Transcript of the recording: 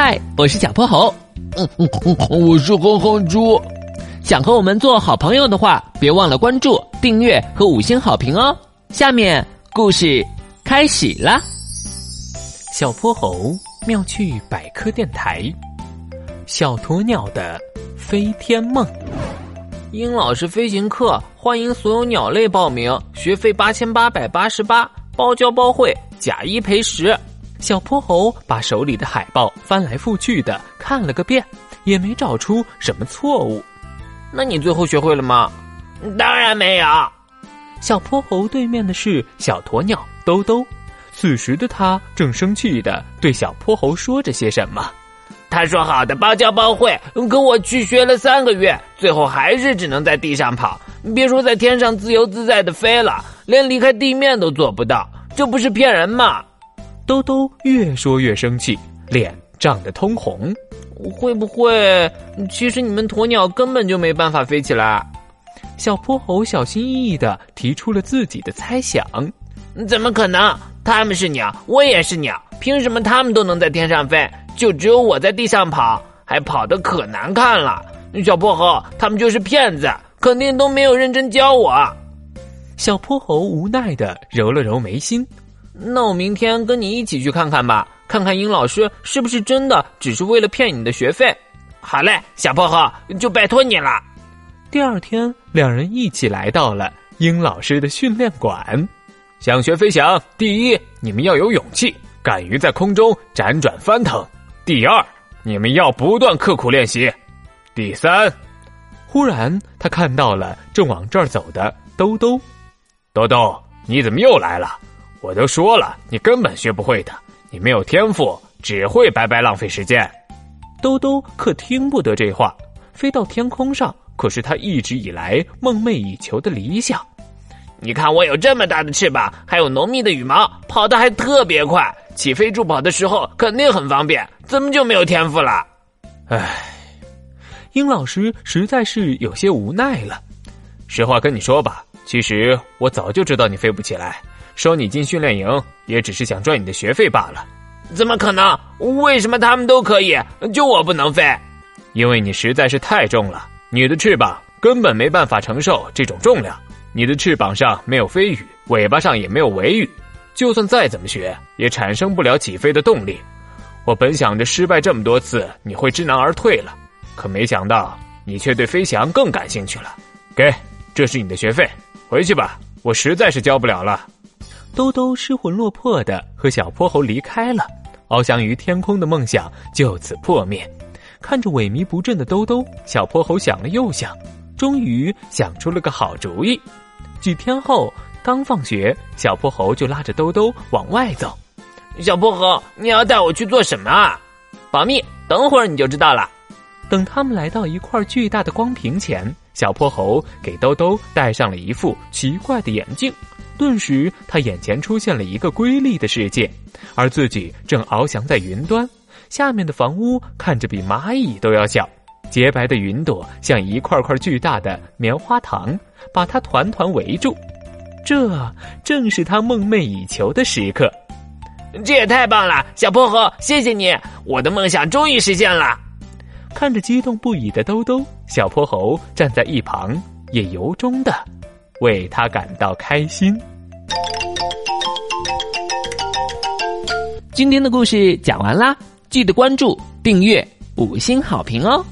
嗨，我是小泼猴。嗯嗯嗯，我是哼哼猪。想和我们做好朋友的话，别忘了关注、订阅和五星好评哦。下面故事开始啦。小泼猴妙趣百科电台，小鸵鸟的飞天梦。鹰老师飞行课欢迎所有鸟类报名，学费八千八百八十八，包教包会，假一赔十。小泼猴把手里的海报翻来覆去的看了个遍，也没找出什么错误。那你最后学会了吗？当然没有。小泼猴对面的是小鸵鸟兜兜，此时的他正生气的对小泼猴说着些什么。他说好的包教包会，可我去学了三个月，最后还是只能在地上跑，别说在天上自由自在的飞了，连离开地面都做不到，这不是骗人吗？兜兜越说越生气，脸涨得通红。会不会，其实你们鸵鸟根本就没办法飞起来？小泼猴小心翼翼的提出了自己的猜想。怎么可能？他们是鸟，我也是鸟，凭什么他们都能在天上飞，就只有我在地上跑，还跑得可难看了？小泼猴，他们就是骗子，肯定都没有认真教我。小泼猴无奈的揉了揉眉心。那我明天跟你一起去看看吧，看看殷老师是不是真的只是为了骗你的学费。好嘞，小泼猴，就拜托你了。第二天，两人一起来到了殷老师的训练馆。想学飞翔，第一，你们要有勇气，敢于在空中辗转翻腾；第二，你们要不断刻苦练习；第三，忽然他看到了正往这儿走的兜兜。兜兜，你怎么又来了？我都说了，你根本学不会的，你没有天赋，只会白白浪费时间。兜兜可听不得这话，飞到天空上可是他一直以来梦寐以求的理想。你看我有这么大的翅膀，还有浓密的羽毛，跑得还特别快，起飞助跑的时候肯定很方便，怎么就没有天赋了？唉，殷老师实在是有些无奈了。实话跟你说吧，其实我早就知道你飞不起来。收你进训练营，也只是想赚你的学费罢了。怎么可能？为什么他们都可以，就我不能飞？因为你实在是太重了，你的翅膀根本没办法承受这种重量。你的翅膀上没有飞羽，尾巴上也没有尾羽，就算再怎么学，也产生不了起飞的动力。我本想着失败这么多次，你会知难而退了，可没想到你却对飞翔更感兴趣了。给，这是你的学费，回去吧，我实在是教不了了。兜兜失魂落魄的和小泼猴离开了，翱翔于天空的梦想就此破灭。看着萎靡不振的兜兜，小泼猴想了又想，终于想出了个好主意。几天后，刚放学，小泼猴就拉着兜兜往外走。小泼猴，你要带我去做什么啊？保密，等会儿你就知道了。等他们来到一块巨大的光屏前，小泼猴给兜兜戴上了一副奇怪的眼镜。顿时，他眼前出现了一个瑰丽的世界，而自己正翱翔在云端。下面的房屋看着比蚂蚁都要小，洁白的云朵像一块块巨大的棉花糖，把他团团围住。这正是他梦寐以求的时刻。这也太棒了，小泼猴，谢谢你，我的梦想终于实现了。看着激动不已的兜兜，小泼猴站在一旁，也由衷的。为他感到开心。今天的故事讲完啦，记得关注、订阅、五星好评哦。